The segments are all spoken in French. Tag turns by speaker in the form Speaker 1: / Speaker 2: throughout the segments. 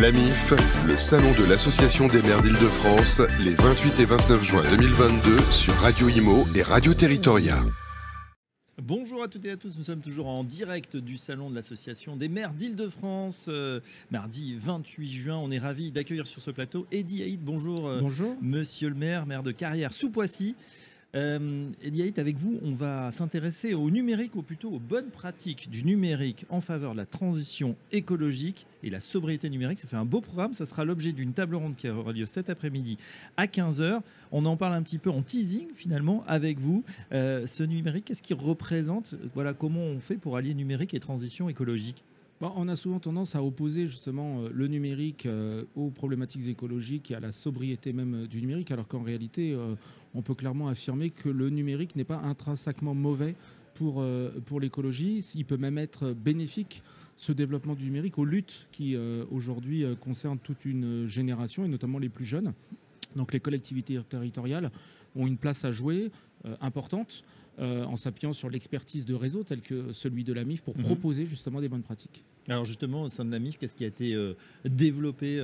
Speaker 1: L'AMIF, le salon de l'Association des maires d'Île-de-France, les 28 et 29 juin 2022 sur Radio Imo et Radio Territoria.
Speaker 2: Bonjour à toutes et à tous, nous sommes toujours en direct du salon de l'association des maires d'Île-de-France, euh, mardi 28 juin. On est ravis d'accueillir sur ce plateau Eddie Haït. Bonjour, euh,
Speaker 3: Bonjour.
Speaker 2: monsieur le maire, maire de Carrière sous Poissy. Euh, Eddie Haït, avec vous, on va s'intéresser au numérique, ou plutôt aux bonnes pratiques du numérique en faveur de la transition écologique et la sobriété numérique. Ça fait un beau programme, ça sera l'objet d'une table ronde qui aura lieu cet après-midi à 15h. On en parle un petit peu en teasing finalement avec vous. Euh, ce numérique, qu'est-ce qu'il représente? Voilà, comment on fait pour allier numérique et transition écologique?
Speaker 3: Bon, on a souvent tendance à opposer justement euh, le numérique euh, aux problématiques écologiques et à la sobriété même euh, du numérique, alors qu'en réalité, on peut clairement affirmer que le numérique n'est pas intrinsèquement mauvais pour, l'écologie. Il peut même être bénéfique, ce développement du numérique, aux luttes qui aujourd'hui concernent toute une génération, et notamment les plus jeunes. Donc les collectivités territoriales ont une place à jouer euh, importante euh, en s'appuyant sur l'expertise de réseaux tels que celui de la MIF pour
Speaker 2: Mhm.
Speaker 3: proposer justement des bonnes pratiques.
Speaker 2: Alors justement, au sein de la MIF, qu'est-ce qui a été euh, développé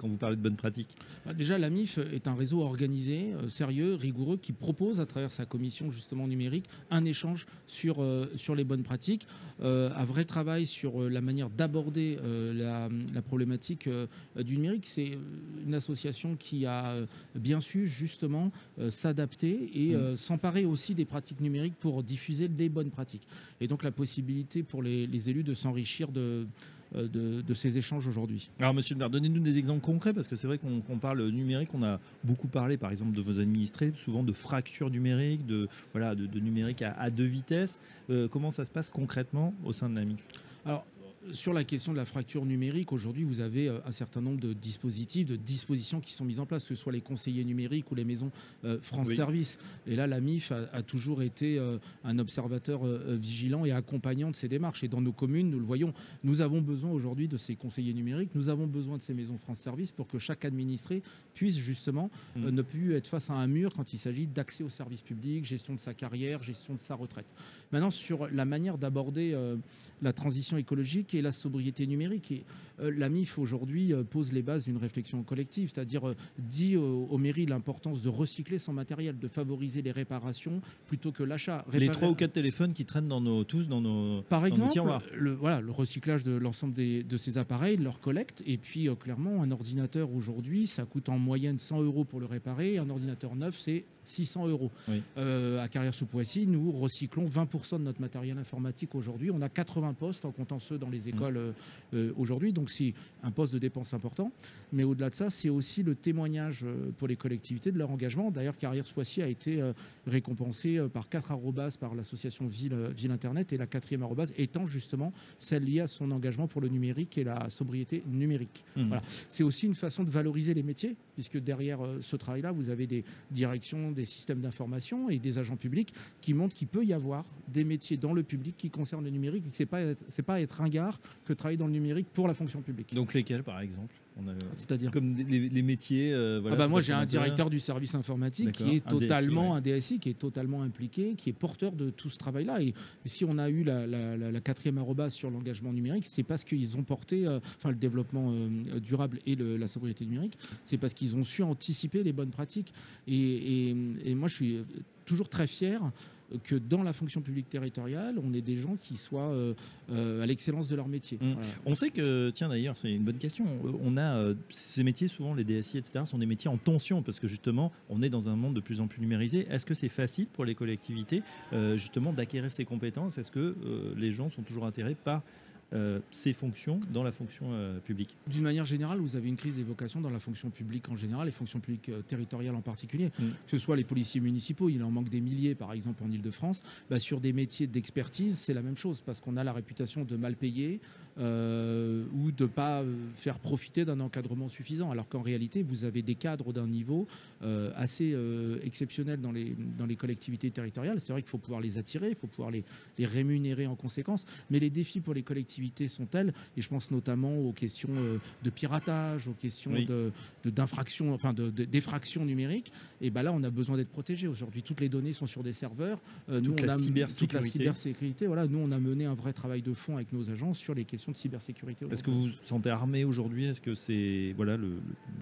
Speaker 2: quand vous parlez de bonnes pratiques
Speaker 3: Bah, Déjà, la MIF est un réseau organisé, euh, sérieux, rigoureux, qui propose à travers sa commission justement numérique un échange sur, euh, sur les bonnes pratiques, euh, un vrai travail sur la manière d'aborder la, la problématique du numérique. C'est une association qui a bien su justement s'adapter et euh, s'emparer aussi des pratiques numériques pour diffuser des bonnes pratiques. Et donc la possibilité pour les, les élus de s'enrichir de, de, de ces échanges aujourd'hui.
Speaker 2: Alors, monsieur le maire, donnez-nous des exemples concrets, parce que c'est vrai qu'on parle numérique, on a beaucoup parlé, par exemple, de vos administrés, souvent de fracture numérique, de, voilà, de, de numérique à, à deux vitesses. Euh, comment ça se passe concrètement au sein de la MIF
Speaker 3: Alors, sur la question de la fracture numérique, aujourd'hui, vous avez euh, un certain nombre de dispositifs, de dispositions qui sont mises en place, que ce soit les conseillers numériques ou les maisons euh, France
Speaker 2: Oui.
Speaker 3: Service. Et là, la MIF a, a toujours été euh, un observateur vigilant et accompagnant de ces démarches. Et dans nos communes, nous le voyons, nous avons besoin aujourd'hui de ces conseillers numériques, nous avons besoin de ces maisons France Service pour que chaque administré puisse justement
Speaker 2: Mm.
Speaker 3: ne plus être face à un mur quand il s'agit d'accès aux services publics, gestion de sa carrière, gestion de sa retraite. Maintenant, sur la manière d'aborder la transition écologique et la sobriété numérique. Et, euh, la MIF aujourd'hui euh, pose les bases d'une réflexion collective, c'est-à-dire euh, dit aux, mairies l'importance de recycler son matériel, de favoriser les réparations plutôt que l'achat.
Speaker 2: Les trois ou quatre téléphones qui traînent dans nos, tous dans nos,
Speaker 3: par
Speaker 2: dans nos
Speaker 3: exemple,
Speaker 2: tiroirs.
Speaker 3: le, voilà, le recyclage de l'ensemble de ces appareils, leur collecte, et puis clairement, un ordinateur aujourd'hui, ça coûte en moyenne 100 euros pour le réparer, un ordinateur neuf, c'est 600 euros.
Speaker 2: Oui.
Speaker 3: Euh, à Carrière sous Poissy, nous recyclons 20% de notre matériel informatique aujourd'hui. On a 80 postes en comptant ceux dans
Speaker 2: Mmh.
Speaker 3: les écoles euh, euh, aujourd'hui, donc c'est un poste de dépense important. Mais au-delà de ça, c'est aussi le témoignage pour les collectivités de leur engagement. D'ailleurs, Carrière sous Poissy a été récompensée par quatre arrobas par l'association Ville, Ville Internet et la quatrième arrobase étant justement celle liée à son engagement pour le numérique et la sobriété numérique.
Speaker 2: Mhm.
Speaker 3: Voilà. C'est aussi une façon de valoriser les métiers, puisque derrière ce travail-là, vous avez des directions, des systèmes d'information et des agents publics qui montrent qu'il peut y avoir des métiers dans le public qui concernent le numérique et que c'est pas être- pas être que travailler dans le numérique pour la fonction publique.
Speaker 2: Donc lesquels, par exemple?
Speaker 3: C'est-à-dire
Speaker 2: Comme les, les métiers. euh, voilà,
Speaker 3: ah bah moi j'ai un directeur du service informatique qui est
Speaker 2: Un DSI,
Speaker 3: totalement
Speaker 2: ouais.
Speaker 3: un DSI qui est totalement impliqué, qui est porteur de tout ce travail-là. Et si on a eu la, la- la- la quatrième arrobase sur l'engagement numérique, c'est parce qu'ils ont porté, euh, enfin le développement euh, durable et le- la sobriété numérique, c'est parce qu'ils ont su anticiper les bonnes pratiques. Et, et- et moi je suis toujours très fier que dans la fonction publique territoriale, on ait des gens qui soient euh, euh, à l'excellence de leur métier.
Speaker 2: Mm.
Speaker 3: Voilà.
Speaker 2: On sait que, tiens d'ailleurs, c'est une bonne question. On a euh, ces métiers, souvent les DSI, etc., sont des métiers en tension parce que justement, on est dans un monde de plus en plus numérisé. Est-ce que c'est facile pour les collectivités, euh, justement, d'acquérir ces compétences? Est-ce que euh, les gens sont toujours intéressés par euh, ces fonctions dans la fonction euh, publique
Speaker 3: D'une manière générale, vous avez une crise des vocations dans la fonction publique en général et fonction publique euh, territoriale en particulier.
Speaker 2: Mm.
Speaker 3: Que ce soit les policiers municipaux, il en manque des milliers par exemple en Ile-de-France. Bah, sur des métiers d'expertise, c'est la même chose parce qu'on a la réputation de mal payer euh, ou de ne pas euh, faire profiter d'un encadrement suffisant. Alors qu'en réalité, vous avez des cadres d'un niveau euh, assez euh, exceptionnel dans les, dans les collectivités territoriales. C'est vrai qu'il faut pouvoir les attirer, il faut pouvoir les, les rémunérer en conséquence. Mais les défis pour les collectivités sont tels, et je pense notamment aux questions de piratage, aux questions
Speaker 2: Oui.
Speaker 3: de de- d'infraction, enfin de- de- d'effraction numérique. Et ben là, on a besoin d'être protégé. Aujourd'hui, toutes les données sont sur des serveurs. Euh,
Speaker 2: Toute
Speaker 3: on
Speaker 2: la
Speaker 3: a toute la
Speaker 2: cybersécurité.
Speaker 3: cybersécurité. Voilà, nous, on a mené un vrai travail de fond avec nos agents sur les questions de cybersécurité.
Speaker 2: Est-ce que vous vous sentez armé aujourd'hui? Est-ce que c'est voilà, le,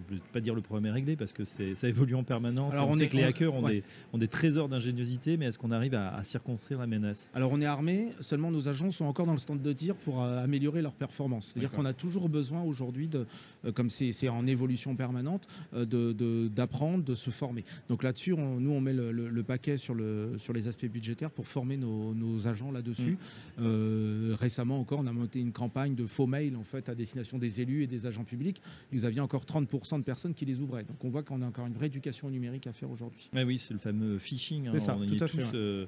Speaker 2: je ne vais pas dire le problème est réglé parce que ça évolue en permanence. Alors on, sait que les hackers ont, des, ont, des, trésors d'ingéniosité, mais est-ce qu'on arrive à, circonscrire la menace?
Speaker 3: Alors on est armé. Seulement nos agents sont encore dans le stand de tir pour euh, améliorer leur performance. C'est-à-dire qu'on a toujours besoin aujourd'hui de, euh, comme c'est en évolution permanente, d'apprendre, de, de, se former. Donc là-dessus, nous on met le, paquet sur, le, sur les aspects budgétaires pour former nos, agents là-dessus. Mm. Euh, récemment encore, on a monté une campagne de faux mails en fait à destination des élus et des agents publics. Vous aviez encore 30% de personnes qui les ouvraient. Donc on voit qu'on a encore une vraie éducation numérique à faire aujourd'hui.
Speaker 2: oui, c'est le fameux phishing. Hein. on est tous euh,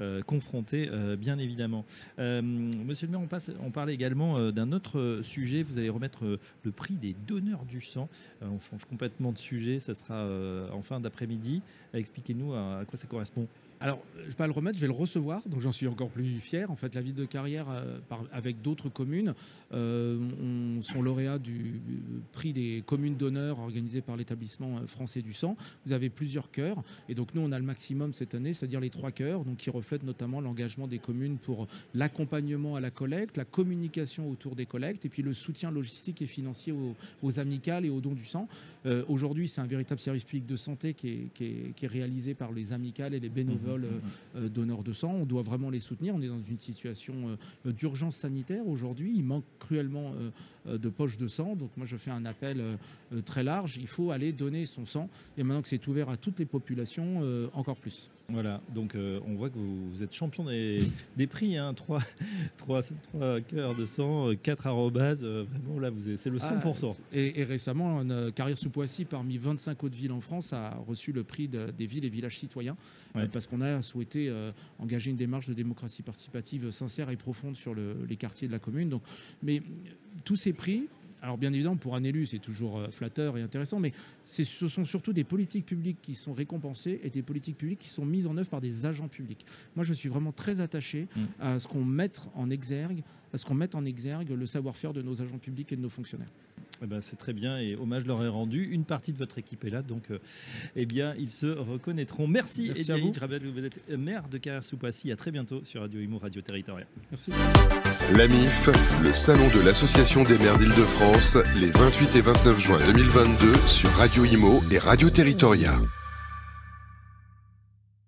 Speaker 2: euh, confrontés, bien évidemment. Monsieur le maire, on, passe, on parlait également d'un autre sujet. Vous allez remettre le prix des donneurs du sang. on change complètement de sujet. Ça sera en fin d'après-midi. Expliquez-nous à quoi ça correspond.
Speaker 3: Alors, je ne vais pas le remettre, je vais le recevoir, donc j'en suis encore plus fier. En fait, la ville de Carrière, euh, avec d'autres communes, euh, sont lauréats du prix des communes d'honneur organisé par l'établissement euh, français du sang. Vous avez plusieurs cœurs, et donc nous, on a le maximum cette année, c'est-à-dire les trois cœurs, donc qui reflètent notamment l'engagement des communes pour l'accompagnement à la collecte, la communication autour des collectes, et puis le soutien logistique et financier aux, amicales et aux dons du sang. Aujourd'hui, c'est un véritable service public de santé qui est, qui est réalisé par les amicales et les bénévoles euh, euh, donneurs de sang. On doit vraiment les soutenir. On est dans une situation euh, d'urgence sanitaire aujourd'hui. Il manque cruellement de poches de sang. Donc moi, je fais un appel très large. Il faut aller donner son sang. Et maintenant que c'est ouvert à toutes les populations, encore plus.
Speaker 2: Voilà, donc on voit que vous, êtes champion des, prix, hein, 3, 3, 3 cœurs de sang, 4 arrobas, vraiment là, c'est le 100%.
Speaker 3: Ah, et, récemment, une carrière sous Poissy, parmi 25 autres villes en France, a reçu le prix des villes et villages citoyens, parce qu'on a souhaité euh, engager une démarche de démocratie participative sincère et profonde sur les quartiers de la commune. Donc, mais tous ces prix, alors bien évidemment, pour un élu, c'est toujours euh, flatteur et intéressant, mais ce sont surtout des politiques publiques qui sont récompensées et des politiques publiques qui sont mises en œuvre par des agents publics. Moi, je suis vraiment très attaché mm. à ce qu'on mette en exergue, à ce qu'on mette en exergue le savoir-faire de nos agents publics et de nos fonctionnaires.
Speaker 2: Eh ben, c'est très bien et hommage leur est rendu. Une partie de votre équipe est là, donc euh, eh bien, ils se reconnaîtront. Merci, Merci à vous. Je rappelle que vous êtes maire de carrière sous À très bientôt sur Radio Imo, Radio Territoriale.
Speaker 3: Merci.
Speaker 1: L'AMIF, le salon de l'Association des maires d'Île-de-France, les 28 et 29 juin 2022 sur Radio Imo et Radio Territoria.